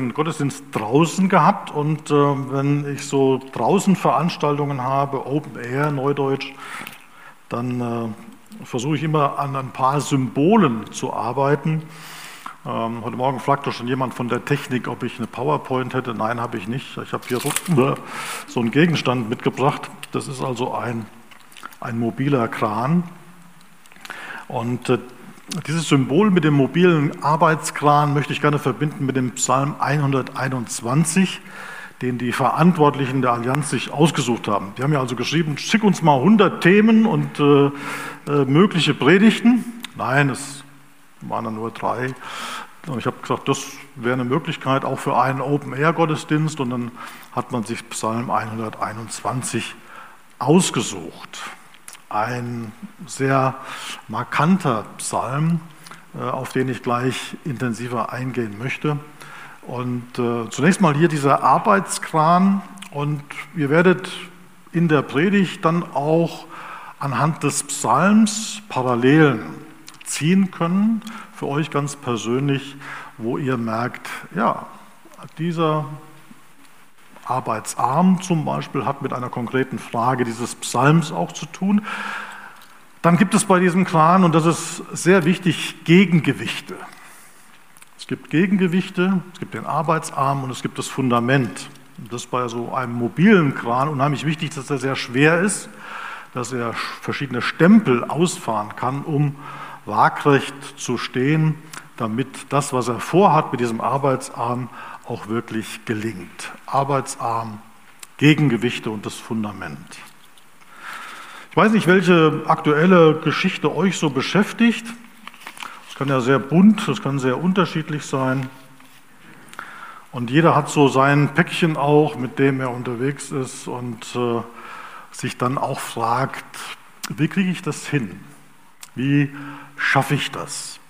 Gottesdienst draußen gehabt und äh, wenn ich so draußen Veranstaltungen habe, Open Air, Neudeutsch, dann äh, versuche ich immer an ein paar Symbolen zu arbeiten. Ähm, heute Morgen fragte schon jemand von der Technik, ob ich eine PowerPoint hätte. Nein, habe ich nicht. Ich habe hier so, so einen Gegenstand mitgebracht. Das ist also ein, ein mobiler Kran. Und äh, dieses Symbol mit dem mobilen Arbeitskran möchte ich gerne verbinden mit dem Psalm 121, den die Verantwortlichen der Allianz sich ausgesucht haben. Die haben ja also geschrieben, schick uns mal 100 Themen und äh, äh, mögliche Predigten. Nein, es waren dann nur drei. Und ich habe gesagt, das wäre eine Möglichkeit auch für einen Open-Air-Gottesdienst. Und dann hat man sich Psalm 121 ausgesucht ein sehr markanter Psalm, äh, auf den ich gleich intensiver eingehen möchte. Und äh, zunächst mal hier dieser Arbeitskran und ihr werdet in der Predigt dann auch anhand des Psalms Parallelen ziehen können, für euch ganz persönlich, wo ihr merkt, ja, dieser arbeitsarm zum Beispiel, hat mit einer konkreten Frage dieses Psalms auch zu tun. Dann gibt es bei diesem Kran, und das ist sehr wichtig, Gegengewichte. Es gibt Gegengewichte, es gibt den Arbeitsarm und es gibt das Fundament. Das ist bei so einem mobilen Kran unheimlich wichtig, dass er sehr schwer ist, dass er verschiedene Stempel ausfahren kann, um waagrecht zu stehen, damit das, was er vorhat mit diesem Arbeitsarm, auch wirklich gelingt. Arbeitsarm, Gegengewichte und das Fundament. Ich weiß nicht, welche aktuelle Geschichte euch so beschäftigt. Es kann ja sehr bunt, es kann sehr unterschiedlich sein. Und jeder hat so sein Päckchen auch, mit dem er unterwegs ist und äh, sich dann auch fragt, wie kriege ich das hin? Wie schaffe ich das?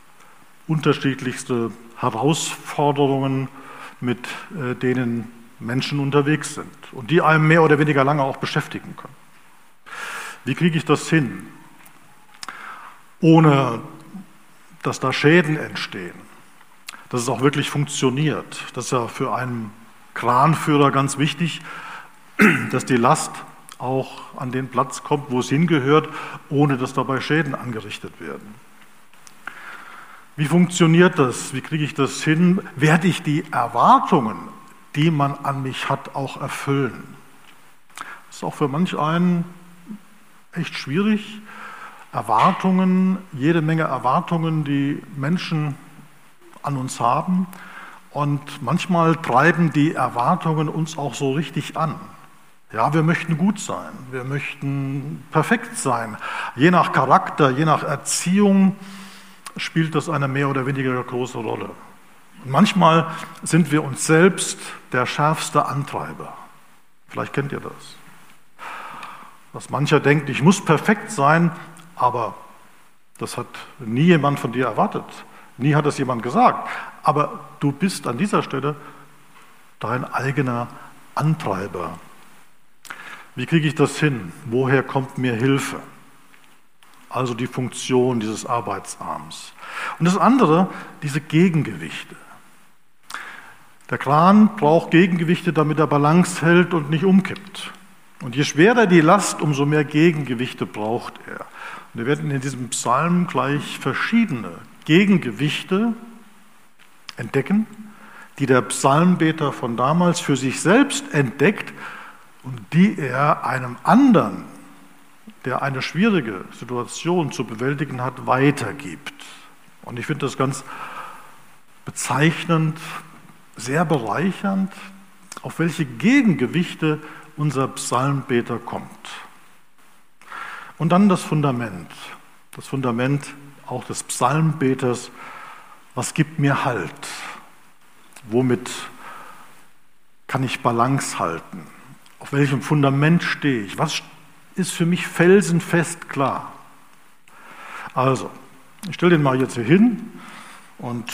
Unterschiedlichste Herausforderungen, mit äh, denen Menschen unterwegs sind und die einem mehr oder weniger lange auch beschäftigen können. Wie kriege ich das hin, ohne dass da Schäden entstehen, dass es auch wirklich funktioniert? Das ist ja für einen Kranführer ganz wichtig, dass die Last auch an den Platz kommt, wo es hingehört, ohne dass dabei Schäden angerichtet werden. Wie funktioniert das? Wie kriege ich das hin? Werde ich die Erwartungen, die man an mich hat, auch erfüllen? Das ist auch für manch einen echt schwierig. Erwartungen, jede Menge Erwartungen, die Menschen an uns haben. Und manchmal treiben die Erwartungen uns auch so richtig an. Ja, wir möchten gut sein, wir möchten perfekt sein. Je nach Charakter, je nach Erziehung spielt das eine mehr oder weniger große Rolle. Und manchmal sind wir uns selbst der schärfste Antreiber. Vielleicht kennt ihr das. Dass mancher denkt, ich muss perfekt sein, aber das hat nie jemand von dir erwartet. Nie hat es jemand gesagt. Aber du bist an dieser Stelle dein eigener Antreiber. Wie kriege ich das hin? Woher kommt mir Hilfe? Also die Funktion dieses Arbeitsarms. Und das andere, diese Gegengewichte. Der Kran braucht Gegengewichte, damit er Balance hält und nicht umkippt. Und je schwerer die Last, umso mehr Gegengewichte braucht er. Und wir werden in diesem Psalm gleich verschiedene Gegengewichte entdecken, die der Psalmbeter von damals für sich selbst entdeckt und die er einem anderen der eine schwierige Situation zu bewältigen hat, weitergibt. Und ich finde das ganz bezeichnend, sehr bereichernd, auf welche Gegengewichte unser Psalmbeter kommt. Und dann das Fundament, das Fundament auch des Psalmbeters, was gibt mir Halt? Womit kann ich Balance halten? Auf welchem Fundament stehe ich? Was ist für mich felsenfest klar. Also, ich stelle den mal jetzt hier hin und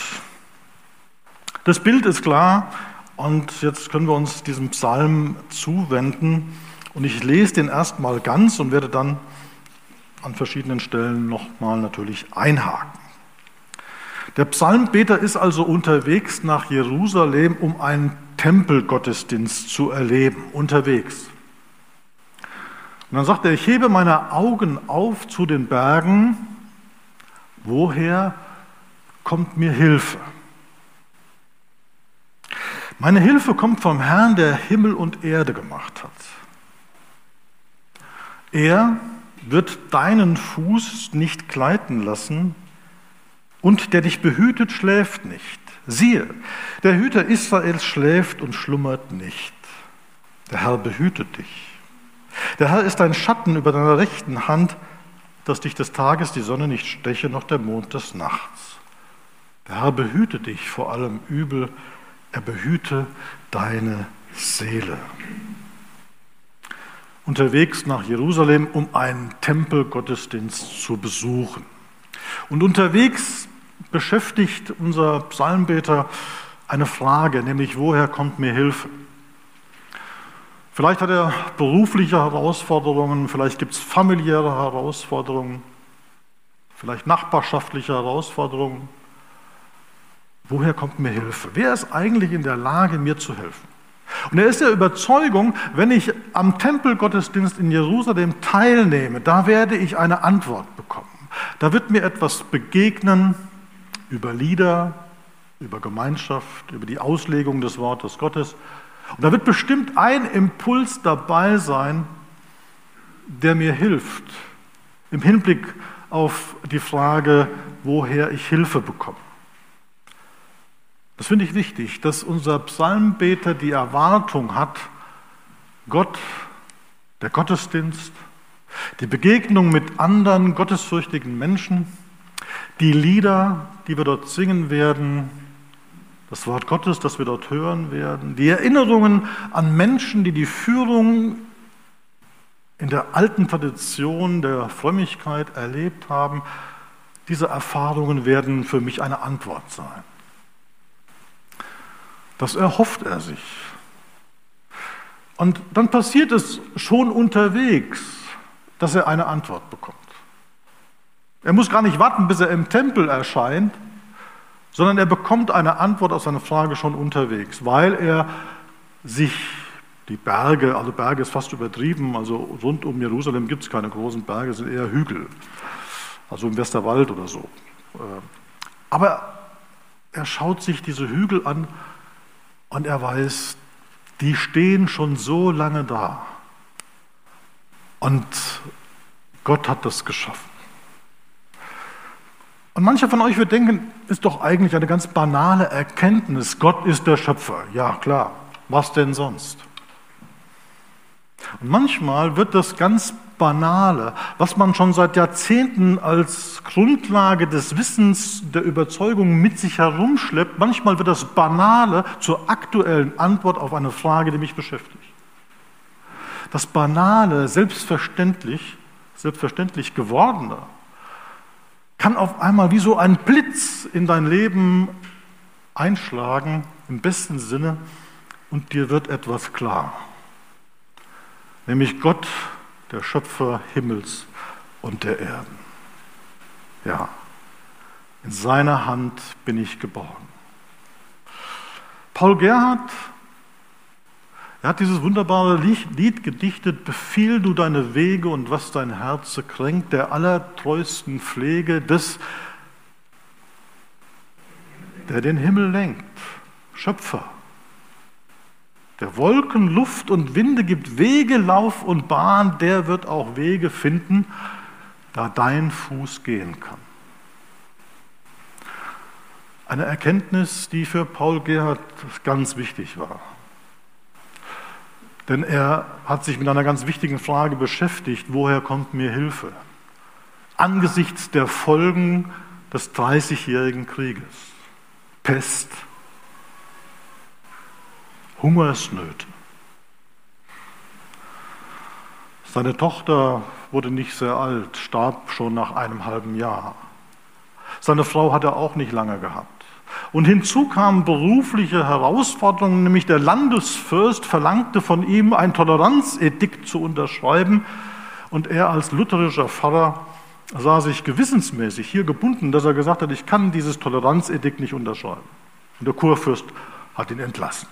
das Bild ist klar und jetzt können wir uns diesem Psalm zuwenden und ich lese den erstmal ganz und werde dann an verschiedenen Stellen nochmal natürlich einhaken. Der Psalmbeter ist also unterwegs nach Jerusalem, um einen Tempelgottesdienst zu erleben, unterwegs. Und dann sagt er, ich hebe meine Augen auf zu den Bergen, woher kommt mir Hilfe? Meine Hilfe kommt vom Herrn, der Himmel und Erde gemacht hat. Er wird deinen Fuß nicht gleiten lassen und der dich behütet, schläft nicht. Siehe, der Hüter Israels schläft und schlummert nicht. Der Herr behütet dich. Der Herr ist ein Schatten über deiner rechten Hand, dass dich des Tages die Sonne nicht steche, noch der Mond des Nachts. Der Herr behüte dich vor allem Übel, er behüte deine Seele. Unterwegs nach Jerusalem, um einen Tempelgottesdienst zu besuchen. Und unterwegs beschäftigt unser Psalmbeter eine Frage, nämlich woher kommt mir Hilfe? Vielleicht hat er berufliche Herausforderungen, vielleicht gibt es familiäre Herausforderungen, vielleicht nachbarschaftliche Herausforderungen. Woher kommt mir Hilfe? Wer ist eigentlich in der Lage, mir zu helfen? Und er ist der Überzeugung, wenn ich am Tempelgottesdienst in Jerusalem teilnehme, da werde ich eine Antwort bekommen. Da wird mir etwas begegnen über Lieder, über Gemeinschaft, über die Auslegung des Wortes Gottes. Und da wird bestimmt ein Impuls dabei sein, der mir hilft im Hinblick auf die Frage, woher ich Hilfe bekomme. Das finde ich wichtig, dass unser Psalmbeter die Erwartung hat, Gott, der Gottesdienst, die Begegnung mit anderen gottesfürchtigen Menschen, die Lieder, die wir dort singen werden, das Wort Gottes, das wir dort hören werden, die Erinnerungen an Menschen, die die Führung in der alten Tradition der Frömmigkeit erlebt haben, diese Erfahrungen werden für mich eine Antwort sein. Das erhofft er sich. Und dann passiert es schon unterwegs, dass er eine Antwort bekommt. Er muss gar nicht warten, bis er im Tempel erscheint, sondern er bekommt eine Antwort auf seine Frage schon unterwegs, weil er sich die Berge, also Berge ist fast übertrieben, also rund um Jerusalem gibt es keine großen Berge, sind eher Hügel, also im Westerwald oder so. Äh, aber er schaut sich diese Hügel an und er weiß, die stehen schon so lange da. Und Gott hat das geschaffen. Und mancher von euch wird denken, ist doch eigentlich eine ganz banale Erkenntnis. Gott ist der Schöpfer. Ja, klar. Was denn sonst? Und manchmal wird das ganz Banale, was man schon seit Jahrzehnten als Grundlage des Wissens, der Überzeugung mit sich herumschleppt, manchmal wird das Banale zur aktuellen Antwort auf eine Frage, die mich beschäftigt. Das Banale, selbstverständlich, selbstverständlich gewordene, kann auf einmal wie so ein Blitz in dein Leben einschlagen, im besten Sinne, und dir wird etwas klar. Nämlich Gott, der Schöpfer Himmels und der Erden. Ja, in seiner Hand bin ich geborgen. Paul Gerhard er hat dieses wunderbare Lied gedichtet, Befiehl du deine Wege und was dein Herz kränkt, der allertreuesten Pflege des, der den Himmel lenkt, Schöpfer, der Wolken, Luft und Winde gibt, Wege, Lauf und Bahn, der wird auch Wege finden, da dein Fuß gehen kann. Eine Erkenntnis, die für Paul Gerhard ganz wichtig war. Denn er hat sich mit einer ganz wichtigen Frage beschäftigt, woher kommt mir Hilfe? Angesichts der Folgen des Dreißigjährigen Krieges, Pest, Hungersnöte. Seine Tochter wurde nicht sehr alt, starb schon nach einem halben Jahr. Seine Frau hat er auch nicht lange gehabt. Und hinzu kamen berufliche Herausforderungen, nämlich der Landesfürst verlangte von ihm ein Toleranzedikt zu unterschreiben und er als lutherischer Pfarrer sah sich gewissensmäßig hier gebunden, dass er gesagt hat, ich kann dieses Toleranzedikt nicht unterschreiben. Und der Kurfürst hat ihn entlassen.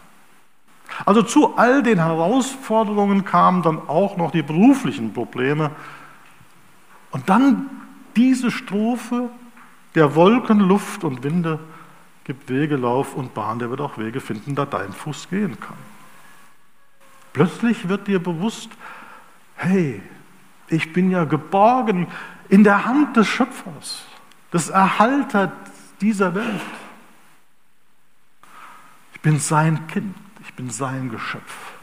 Also zu all den Herausforderungen kamen dann auch noch die beruflichen Probleme. Und dann diese Strophe, der Wolken, Luft und Winde gibt Wege, Lauf und Bahn, der wird auch Wege finden, da dein Fuß gehen kann. Plötzlich wird dir bewusst, hey, ich bin ja geborgen in der Hand des Schöpfers, des Erhalters dieser Welt. Ich bin sein Kind, ich bin sein Geschöpf.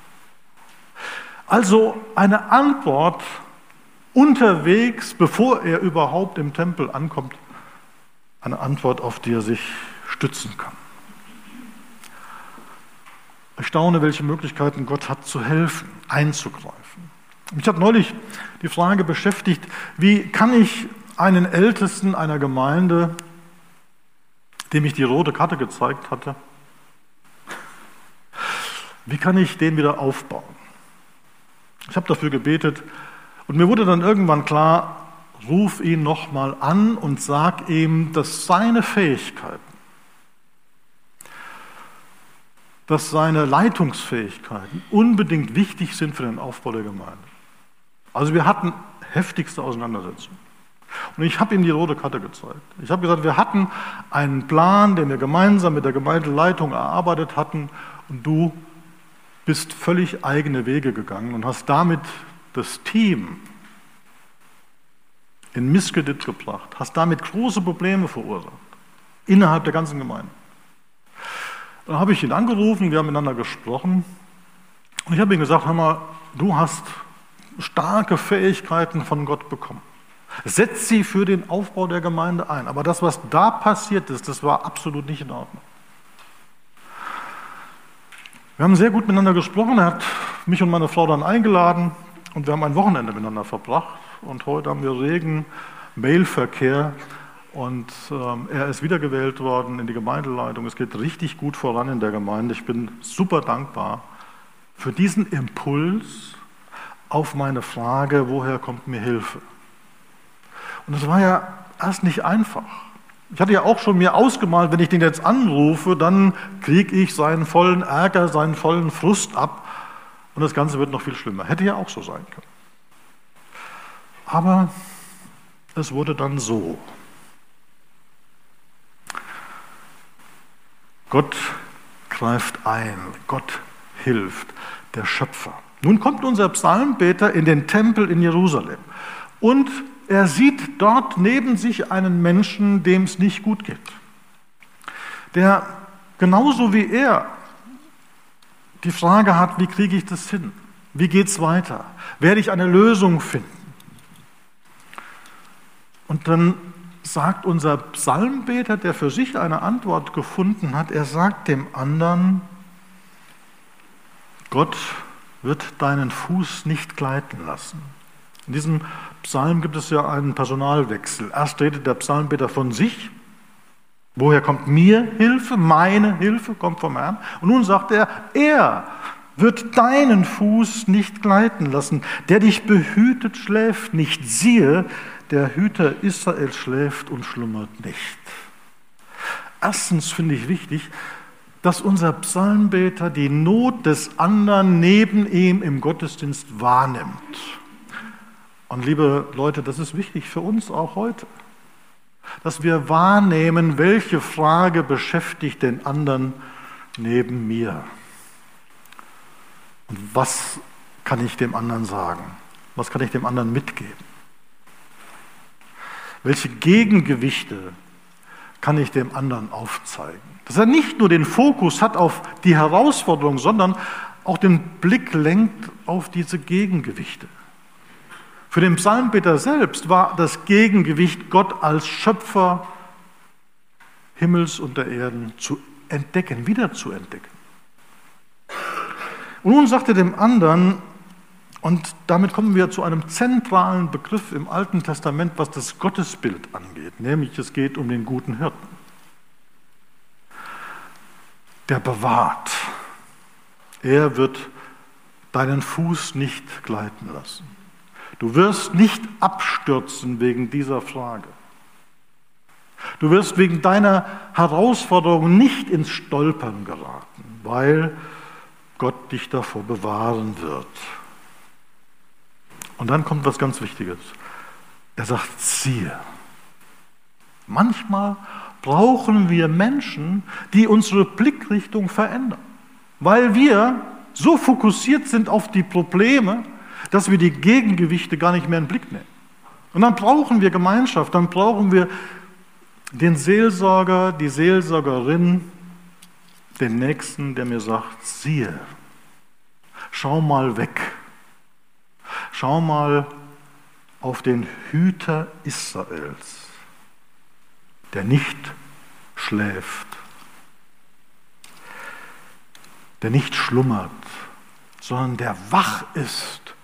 Also eine Antwort unterwegs, bevor er überhaupt im Tempel ankommt, eine Antwort, auf die er sich stützen kann. Ich staune, welche Möglichkeiten Gott hat zu helfen, einzugreifen. Mich hat neulich die Frage beschäftigt, wie kann ich einen Ältesten einer Gemeinde, dem ich die rote Karte gezeigt hatte, wie kann ich den wieder aufbauen? Ich habe dafür gebetet und mir wurde dann irgendwann klar, ruf ihn nochmal an und sag ihm, dass seine Fähigkeiten, dass seine Leitungsfähigkeiten unbedingt wichtig sind für den Aufbau der Gemeinde. Also wir hatten heftigste Auseinandersetzungen. Und ich habe ihm die rote Karte gezeigt. Ich habe gesagt, wir hatten einen Plan, den wir gemeinsam mit der Gemeindeleitung erarbeitet hatten und du bist völlig eigene Wege gegangen und hast damit das Team in Misskredit gebracht, hast damit große Probleme verursacht innerhalb der ganzen Gemeinde. Dann habe ich ihn angerufen, wir haben miteinander gesprochen und ich habe ihm gesagt, hör mal, du hast starke Fähigkeiten von Gott bekommen. Setz sie für den Aufbau der Gemeinde ein. Aber das, was da passiert ist, das war absolut nicht in Ordnung. Wir haben sehr gut miteinander gesprochen. Er hat mich und meine Frau dann eingeladen und wir haben ein Wochenende miteinander verbracht. Und heute haben wir regen Mailverkehr und ähm, er ist wiedergewählt worden in die Gemeindeleitung. Es geht richtig gut voran in der Gemeinde. Ich bin super dankbar für diesen Impuls auf meine Frage, woher kommt mir Hilfe? Und das war ja erst nicht einfach. Ich hatte ja auch schon mir ausgemalt, wenn ich den jetzt anrufe, dann kriege ich seinen vollen Ärger, seinen vollen Frust ab und das Ganze wird noch viel schlimmer. Hätte ja auch so sein können. Aber es wurde dann so. Gott greift ein, Gott hilft, der Schöpfer. Nun kommt unser Psalmbeter in den Tempel in Jerusalem und er sieht dort neben sich einen Menschen, dem es nicht gut geht, der genauso wie er die Frage hat, wie kriege ich das hin? Wie geht es weiter? Werde ich eine Lösung finden? Und dann sagt unser Psalmbeter, der für sich eine Antwort gefunden hat, er sagt dem anderen, Gott wird deinen Fuß nicht gleiten lassen. In diesem Psalm gibt es ja einen Personalwechsel. Erst redet der Psalmbeter von sich. Woher kommt mir Hilfe? Meine Hilfe kommt vom Herrn. Und nun sagt er, er wird deinen Fuß nicht gleiten lassen. Der dich behütet, schläft nicht. Siehe, der Hüter Israel schläft und schlummert nicht. Erstens finde ich wichtig, dass unser Psalmbeter die Not des anderen neben ihm im Gottesdienst wahrnimmt. Und liebe Leute, das ist wichtig für uns auch heute, dass wir wahrnehmen, welche Frage beschäftigt den anderen neben mir. Und was kann ich dem anderen sagen? Was kann ich dem anderen mitgeben? Welche Gegengewichte kann ich dem anderen aufzeigen? Dass er nicht nur den Fokus hat auf die Herausforderung, sondern auch den Blick lenkt auf diese Gegengewichte. Für den Psalmbeter selbst war das Gegengewicht Gott als Schöpfer Himmels und der Erden zu entdecken, wieder zu entdecken. Und nun sagt er dem anderen, und damit kommen wir zu einem zentralen Begriff im Alten Testament, was das Gottesbild angeht, nämlich es geht um den guten Hirten. Der bewahrt. Er wird deinen Fuß nicht gleiten lassen. Du wirst nicht abstürzen wegen dieser Frage. Du wirst wegen deiner Herausforderung nicht ins Stolpern geraten, weil Gott dich davor bewahren wird. Und dann kommt was ganz Wichtiges. Er sagt, siehe. Manchmal brauchen wir Menschen, die unsere Blickrichtung verändern, weil wir so fokussiert sind auf die Probleme, dass wir die Gegengewichte gar nicht mehr in den Blick nehmen. Und dann brauchen wir Gemeinschaft, dann brauchen wir den Seelsorger, die Seelsorgerin, den Nächsten, der mir sagt, siehe, schau mal weg, schau mal auf den Hüter Israels, der nicht schläft, der nicht schlummert, sondern der wach ist,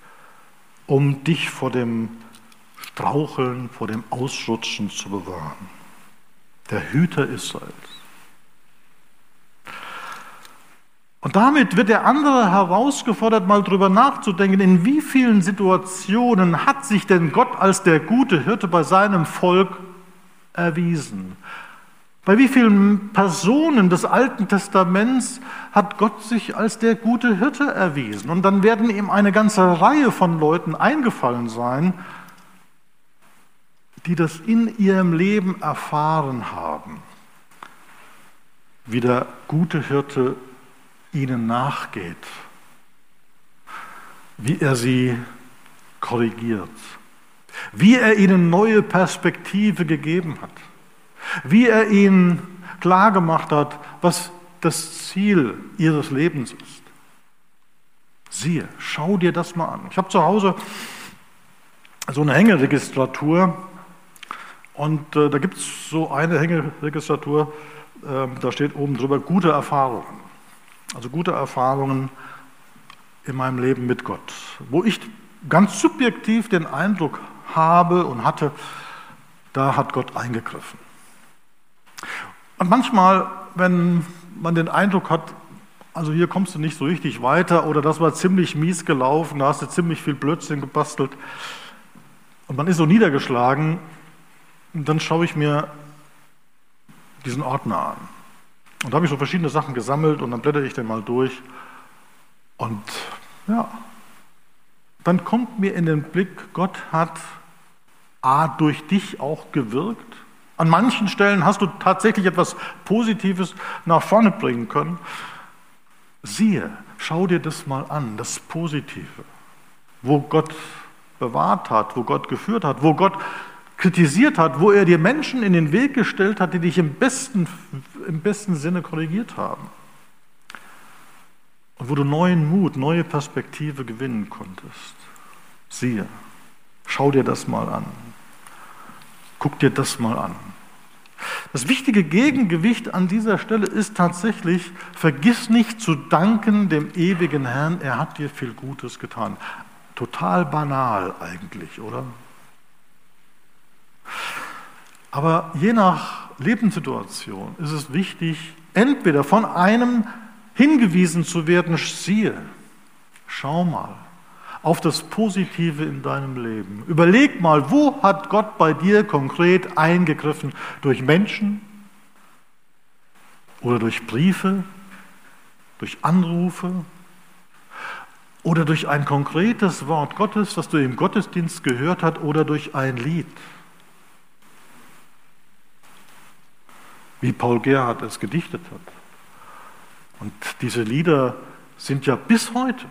um dich vor dem Straucheln, vor dem Ausrutschen zu bewahren der Hüter Israels. Und damit wird der andere herausgefordert, mal drüber nachzudenken, in wie vielen Situationen hat sich denn Gott als der gute Hirte bei seinem Volk erwiesen? Bei wie vielen Personen des Alten Testaments hat Gott sich als der gute Hirte erwiesen? Und dann werden ihm eine ganze Reihe von Leuten eingefallen sein, die das in ihrem Leben erfahren haben, wie der gute Hirte ihnen nachgeht, wie er sie korrigiert, wie er ihnen neue Perspektive gegeben hat, wie er ihnen klargemacht hat, was das Ziel ihres Lebens ist. Siehe, schau dir das mal an. Ich habe zu Hause so eine Hängeregistratur und äh, da gibt es so eine Hängeregistratur, äh, da steht oben drüber gute Erfahrungen. Also gute Erfahrungen in meinem Leben mit Gott, wo ich ganz subjektiv den Eindruck habe und hatte, da hat Gott eingegriffen. Und manchmal, wenn man den Eindruck hat, also hier kommst du nicht so richtig weiter oder das war ziemlich mies gelaufen, da hast du ziemlich viel Blödsinn gebastelt und man ist so niedergeschlagen, dann schaue ich mir diesen Ordner an. Und da habe ich so verschiedene Sachen gesammelt und dann blätter ich den mal durch. Und ja, dann kommt mir in den Blick, Gott hat A durch dich auch gewirkt. An manchen Stellen hast du tatsächlich etwas Positives nach vorne bringen können. Siehe, schau dir das mal an, das Positive, wo Gott bewahrt hat, wo Gott geführt hat, wo Gott kritisiert hat, wo er dir Menschen in den Weg gestellt hat, die dich im besten, im besten Sinne korrigiert haben. Und wo du neuen Mut, neue Perspektive gewinnen konntest. Siehe, schau dir das mal an. Guck dir das mal an. Das wichtige Gegengewicht an dieser Stelle ist tatsächlich, vergiss nicht zu danken dem ewigen Herrn, er hat dir viel Gutes getan. Total banal eigentlich, oder? Aber je nach Lebenssituation ist es wichtig, entweder von einem hingewiesen zu werden, siehe, schau mal auf das Positive in deinem Leben. Überleg mal, wo hat Gott bei dir konkret eingegriffen? Durch Menschen oder durch Briefe, durch Anrufe oder durch ein konkretes Wort Gottes, das du im Gottesdienst gehört hast oder durch ein Lied. Wie Paul Gerhard es gedichtet hat. Und diese Lieder sind ja bis heute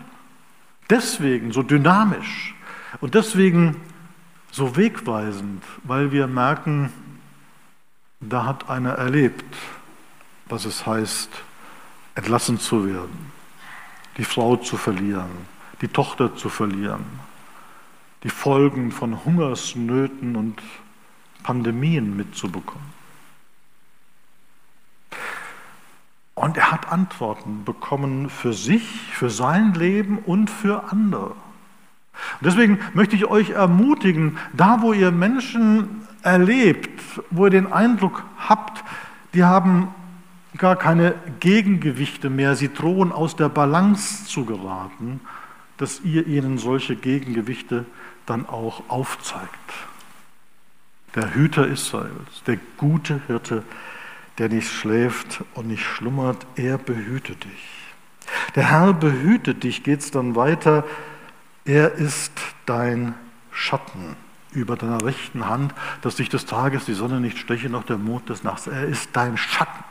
deswegen so dynamisch und deswegen so wegweisend, weil wir merken, da hat einer erlebt, was es heißt, entlassen zu werden, die Frau zu verlieren, die Tochter zu verlieren, die Folgen von Hungersnöten und Pandemien mitzubekommen. Und er hat Antworten bekommen für sich, für sein Leben und für andere. Und deswegen möchte ich euch ermutigen, da wo ihr Menschen erlebt, wo ihr den Eindruck habt, die haben gar keine Gegengewichte mehr, sie drohen aus der Balance zu geraten, dass ihr ihnen solche Gegengewichte dann auch aufzeigt. Der Hüter Israels, der gute Hirte, der nicht schläft und nicht schlummert, er behütet dich. Der Herr behütet dich, geht es dann weiter. Er ist dein Schatten über deiner rechten Hand, dass dich des Tages die Sonne nicht steche, noch der Mond des Nachts. Er ist dein Schatten.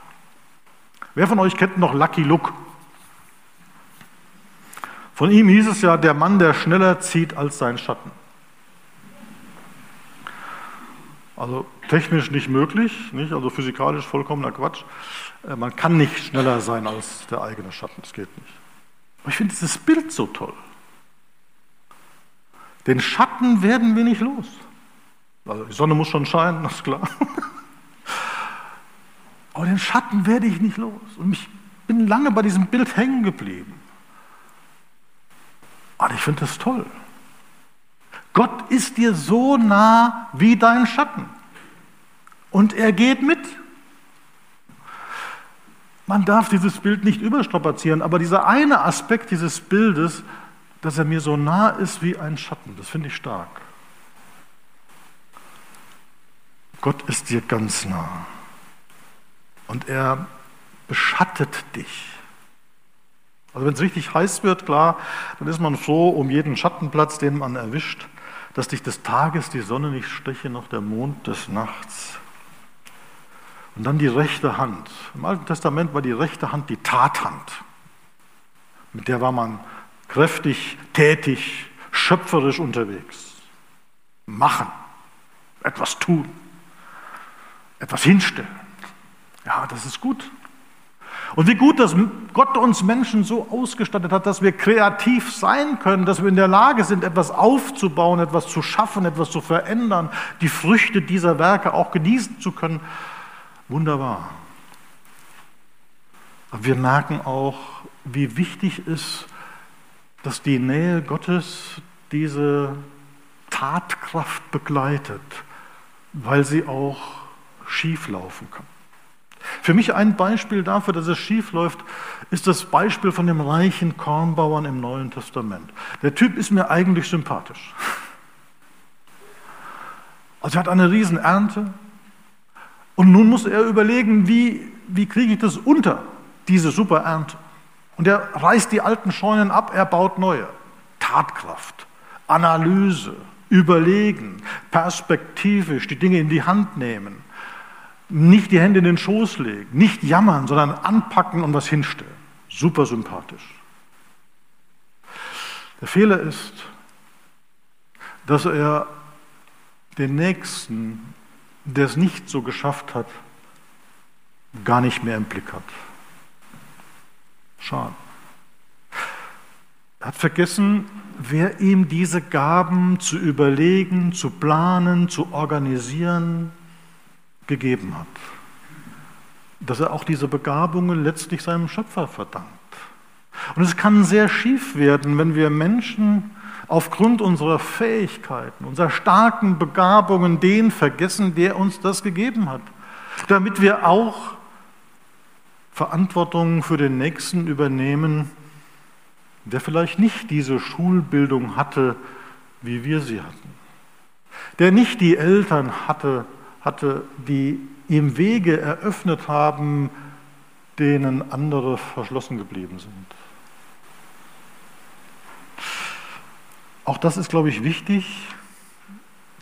Wer von euch kennt noch Lucky Luke? Von ihm hieß es ja, der Mann, der schneller zieht als sein Schatten. Also technisch nicht möglich, nicht? also physikalisch vollkommener Quatsch. Äh, man kann nicht schneller sein als der eigene Schatten, das geht nicht. Aber ich finde dieses Bild so toll. Den Schatten werden wir nicht los. Also die Sonne muss schon scheinen, das ist klar. Aber den Schatten werde ich nicht los. Und ich bin lange bei diesem Bild hängen geblieben. Und ich finde das toll. Gott ist dir so nah wie dein Schatten. Und er geht mit. Man darf dieses Bild nicht überstrapazieren, aber dieser eine Aspekt dieses Bildes, dass er mir so nah ist wie ein Schatten, das finde ich stark. Gott ist dir ganz nah. Und er beschattet dich. Also wenn es richtig heiß wird, klar, dann ist man froh um jeden Schattenplatz, den man erwischt, dass dich des Tages die Sonne nicht steche, noch der Mond des Nachts. Und dann die rechte Hand. Im Alten Testament war die rechte Hand die Tathand. Mit der war man kräftig, tätig, schöpferisch unterwegs. Machen, etwas tun, etwas hinstellen. Ja, das ist gut. Und wie gut, dass Gott uns Menschen so ausgestattet hat, dass wir kreativ sein können, dass wir in der Lage sind, etwas aufzubauen, etwas zu schaffen, etwas zu verändern, die Früchte dieser Werke auch genießen zu können. Wunderbar. Aber wir merken auch, wie wichtig ist, dass die Nähe Gottes diese Tatkraft begleitet, weil sie auch schief laufen kann. Für mich ein Beispiel dafür, dass es schief läuft, ist das Beispiel von dem reichen Kornbauern im Neuen Testament. Der Typ ist mir eigentlich sympathisch. Also er hat eine Riesenernte, und nun muss er überlegen, wie, wie kriege ich das unter, diese super Ernte. Und er reißt die alten Scheunen ab, er baut neue. Tatkraft, Analyse, Überlegen, perspektivisch die Dinge in die Hand nehmen. Nicht die Hände in den Schoß legen, nicht jammern, sondern anpacken und was hinstellen. Super sympathisch. Der Fehler ist, dass er den Nächsten der es nicht so geschafft hat, gar nicht mehr im Blick hat. Schade. Er hat vergessen, wer ihm diese Gaben zu überlegen, zu planen, zu organisieren gegeben hat. Dass er auch diese Begabungen letztlich seinem Schöpfer verdankt. Und es kann sehr schief werden, wenn wir Menschen aufgrund unserer Fähigkeiten, unserer starken Begabungen den vergessen, der uns das gegeben hat, damit wir auch Verantwortung für den Nächsten übernehmen, der vielleicht nicht diese Schulbildung hatte, wie wir sie hatten, der nicht die Eltern hatte, hatte, die ihm Wege eröffnet haben, denen andere verschlossen geblieben sind. Auch das ist, glaube ich, wichtig,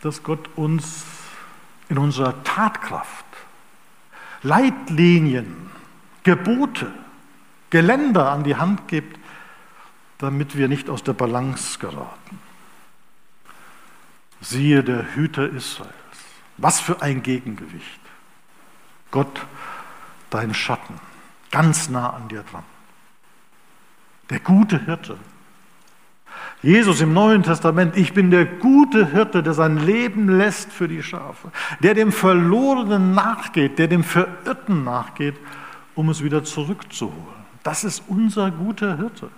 dass Gott uns in unserer Tatkraft Leitlinien, Gebote, Geländer an die Hand gibt, damit wir nicht aus der Balance geraten. Siehe der Hüter Israels. Was für ein Gegengewicht. Gott, dein Schatten, ganz nah an dir dran. Der gute Hirte, Jesus im Neuen Testament, ich bin der gute Hirte, der sein Leben lässt für die Schafe, der dem Verlorenen nachgeht, der dem Verirrten nachgeht, um es wieder zurückzuholen. Das ist unser guter Hirte,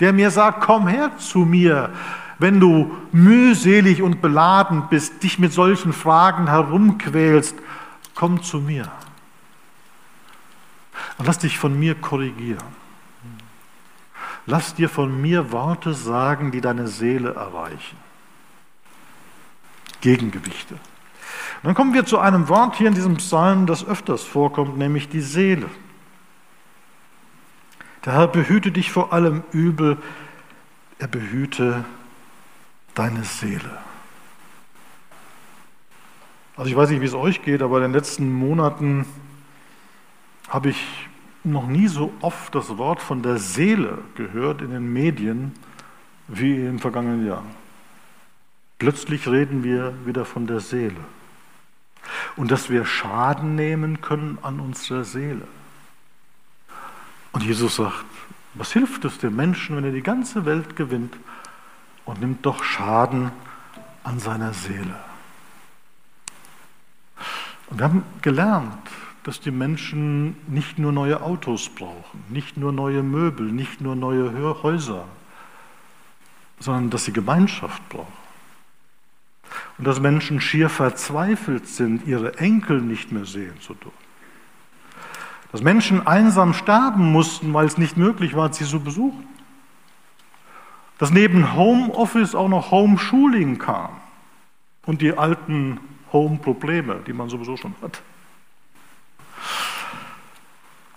der mir sagt, komm her zu mir, wenn du mühselig und beladen bist, dich mit solchen Fragen herumquälst, komm zu mir und lass dich von mir korrigieren. Lass dir von mir Worte sagen, die deine Seele erreichen. Gegengewichte. Dann kommen wir zu einem Wort hier in diesem Psalm, das öfters vorkommt, nämlich die Seele. Der Herr behüte dich vor allem Übel, er behüte deine Seele. Also ich weiß nicht, wie es euch geht, aber in den letzten Monaten habe ich noch nie so oft das Wort von der Seele gehört in den Medien wie im vergangenen Jahr. Plötzlich reden wir wieder von der Seele und dass wir Schaden nehmen können an unserer Seele. Und Jesus sagt, was hilft es dem Menschen, wenn er die ganze Welt gewinnt und nimmt doch Schaden an seiner Seele? Und wir haben gelernt, dass die Menschen nicht nur neue Autos brauchen, nicht nur neue Möbel, nicht nur neue Häuser, sondern dass sie Gemeinschaft brauchen. Und dass Menschen schier verzweifelt sind, ihre Enkel nicht mehr sehen zu dürfen. Dass Menschen einsam sterben mussten, weil es nicht möglich war, sie zu besuchen. Dass neben Homeoffice auch noch Homeschooling kam und die alten Home-Probleme, die man sowieso schon hat.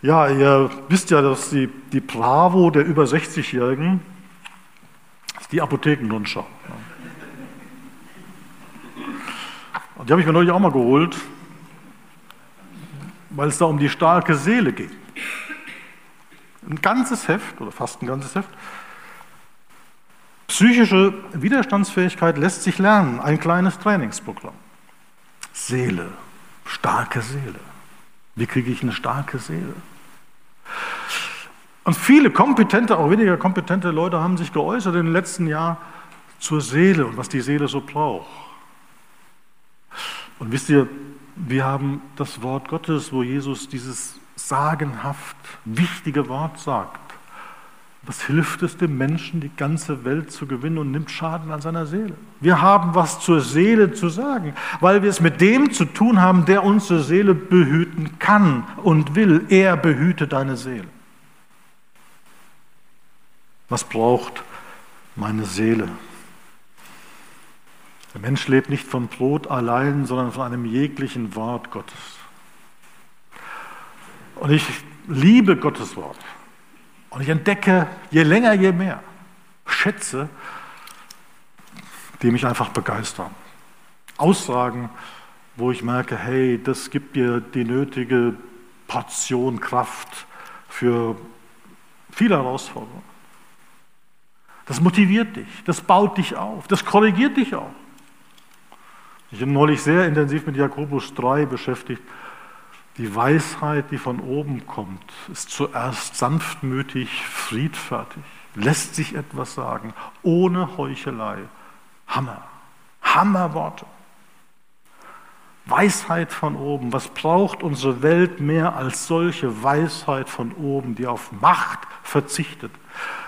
Ja, ihr wisst ja, dass die, die Bravo der über 60-Jährigen ist die Apothekenrundschau. Und die habe ich mir neulich auch mal geholt weil es da um die starke Seele geht. Ein ganzes Heft oder fast ein ganzes Heft. Psychische Widerstandsfähigkeit lässt sich lernen, ein kleines Trainingsprogramm. Seele, starke Seele. Wie kriege ich eine starke Seele? Und viele kompetente, auch weniger kompetente Leute haben sich geäußert in den letzten Jahren zur Seele und was die Seele so braucht. Und wisst ihr, wir haben das Wort Gottes, wo Jesus dieses sagenhaft wichtige Wort sagt. Was hilft es dem Menschen, die ganze Welt zu gewinnen und nimmt Schaden an seiner Seele? Wir haben was zur Seele zu sagen, weil wir es mit dem zu tun haben, der unsere Seele behüten kann und will. Er behüte deine Seele. Was braucht meine Seele? Der Mensch lebt nicht vom Brot allein, sondern von einem jeglichen Wort Gottes. Und ich liebe Gottes Wort. Und ich entdecke je länger, je mehr Schätze, die mich einfach begeistern. Aussagen, wo ich merke, hey, das gibt dir die nötige Portion Kraft für viele Herausforderungen. Das motiviert dich, das baut dich auf, das korrigiert dich auch. Ich bin neulich sehr intensiv mit Jakobus 3 beschäftigt. Die Weisheit, die von oben kommt, ist zuerst sanftmütig, friedfertig, lässt sich etwas sagen, ohne Heuchelei. Hammer, Hammerworte. Weisheit von oben. Was braucht unsere Welt mehr als solche Weisheit von oben, die auf Macht verzichtet,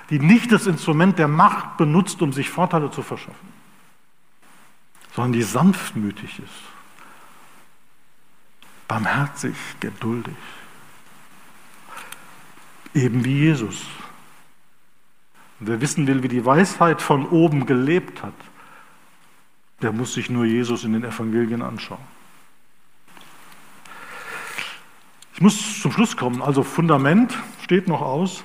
die nicht das Instrument der Macht benutzt, um sich Vorteile zu verschaffen? sondern die sanftmütig ist, barmherzig, geduldig, eben wie Jesus. Und wer wissen will, wie die Weisheit von oben gelebt hat, der muss sich nur Jesus in den Evangelien anschauen. Ich muss zum Schluss kommen. Also Fundament steht noch aus.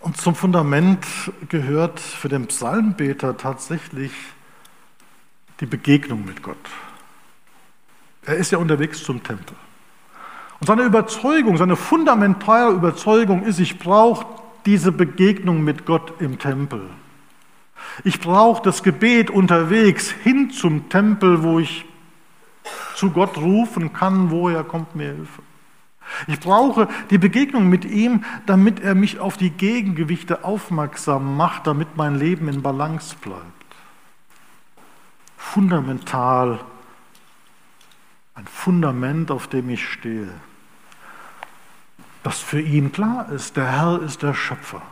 Und zum Fundament gehört für den Psalmbeter tatsächlich die Begegnung mit Gott. Er ist ja unterwegs zum Tempel. Und seine Überzeugung, seine fundamentale Überzeugung ist, ich brauche diese Begegnung mit Gott im Tempel. Ich brauche das Gebet unterwegs hin zum Tempel, wo ich zu Gott rufen kann, woher kommt mir Hilfe. Ich brauche die Begegnung mit ihm, damit er mich auf die Gegengewichte aufmerksam macht, damit mein Leben in Balance bleibt fundamental, ein Fundament, auf dem ich stehe. Das für ihn klar ist, der Herr ist der Schöpfer.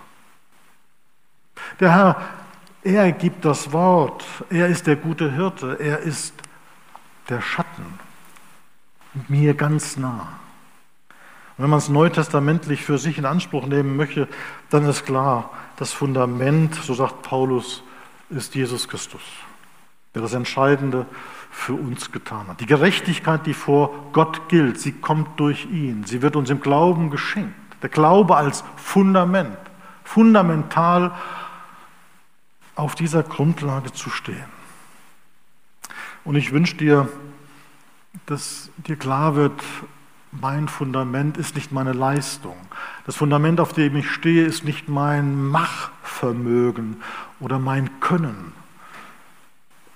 Der Herr, er gibt das Wort, er ist der gute Hirte, er ist der Schatten, mir ganz nah. Wenn man es neutestamentlich für sich in Anspruch nehmen möchte, dann ist klar, das Fundament, so sagt Paulus, ist Jesus Christus, der das Entscheidende für uns getan hat. Die Gerechtigkeit, die vor Gott gilt, sie kommt durch ihn. Sie wird uns im Glauben geschenkt. Der Glaube als Fundament, fundamental auf dieser Grundlage zu stehen. Und ich wünsche dir, dass dir klar wird, mein Fundament ist nicht meine Leistung. Das Fundament, auf dem ich stehe, ist nicht mein Machvermögen oder mein Können,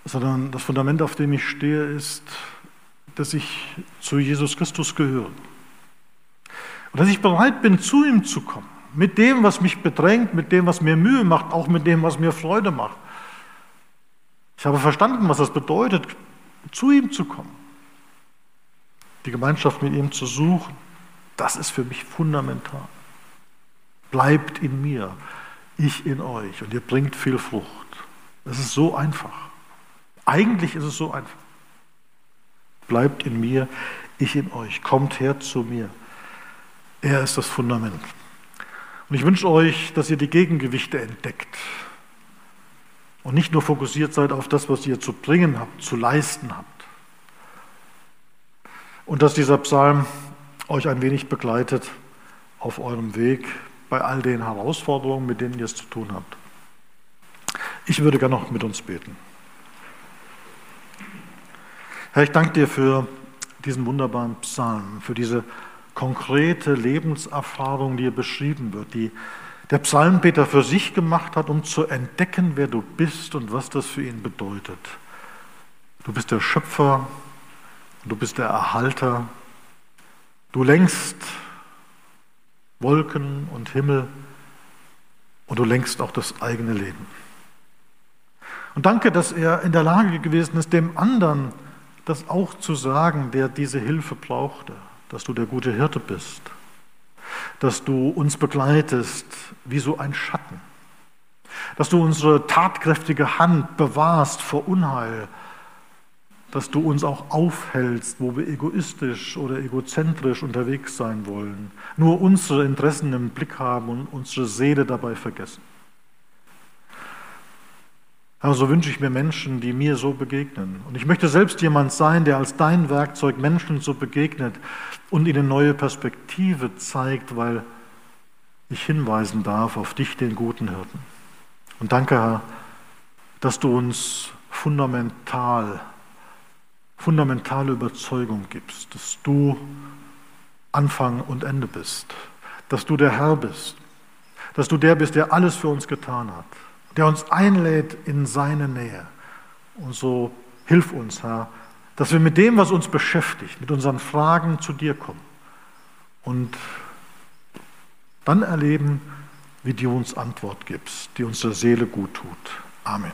sondern das Fundament, auf dem ich stehe, ist, dass ich zu Jesus Christus gehöre. Und dass ich bereit bin, zu ihm zu kommen. Mit dem, was mich bedrängt, mit dem, was mir Mühe macht, auch mit dem, was mir Freude macht. Ich habe verstanden, was das bedeutet, zu ihm zu kommen. Die Gemeinschaft mit ihm zu suchen. Das ist für mich fundamental. Bleibt in mir, ich in euch und ihr bringt viel Frucht. Es ist so einfach. Eigentlich ist es so einfach. Bleibt in mir, ich in euch. Kommt her zu mir. Er ist das Fundament. Und ich wünsche euch, dass ihr die Gegengewichte entdeckt und nicht nur fokussiert seid auf das, was ihr zu bringen habt, zu leisten habt. Und dass dieser Psalm euch ein wenig begleitet auf eurem Weg bei all den Herausforderungen, mit denen ihr es zu tun habt. Ich würde gerne noch mit uns beten. Herr, ich danke dir für diesen wunderbaren Psalm, für diese konkrete Lebenserfahrung, die hier beschrieben wird, die der Psalmbeter für sich gemacht hat, um zu entdecken, wer du bist und was das für ihn bedeutet. Du bist der Schöpfer, du bist der Erhalter, du lenkst Wolken und Himmel und du lenkst auch das eigene Leben. Und danke, dass er in der Lage gewesen ist, dem anderen das auch zu sagen, der diese Hilfe brauchte dass du der gute Hirte bist, dass du uns begleitest wie so ein Schatten, dass du unsere tatkräftige Hand bewahrst vor Unheil, dass du uns auch aufhältst, wo wir egoistisch oder egozentrisch unterwegs sein wollen, nur unsere Interessen im Blick haben und unsere Seele dabei vergessen. Herr, so wünsche ich mir Menschen, die mir so begegnen. Und ich möchte selbst jemand sein, der als dein Werkzeug Menschen so begegnet und ihnen neue Perspektive zeigt, weil ich hinweisen darf auf dich, den guten Hirten. Und danke, Herr, dass du uns fundamental, fundamentale Überzeugung gibst, dass du Anfang und Ende bist, dass du der Herr bist, dass du der bist, der alles für uns getan hat der uns einlädt in seine Nähe. Und so hilf uns, Herr, dass wir mit dem, was uns beschäftigt, mit unseren Fragen zu dir kommen und dann erleben, wie du uns Antwort gibst, die unserer Seele gut tut. Amen.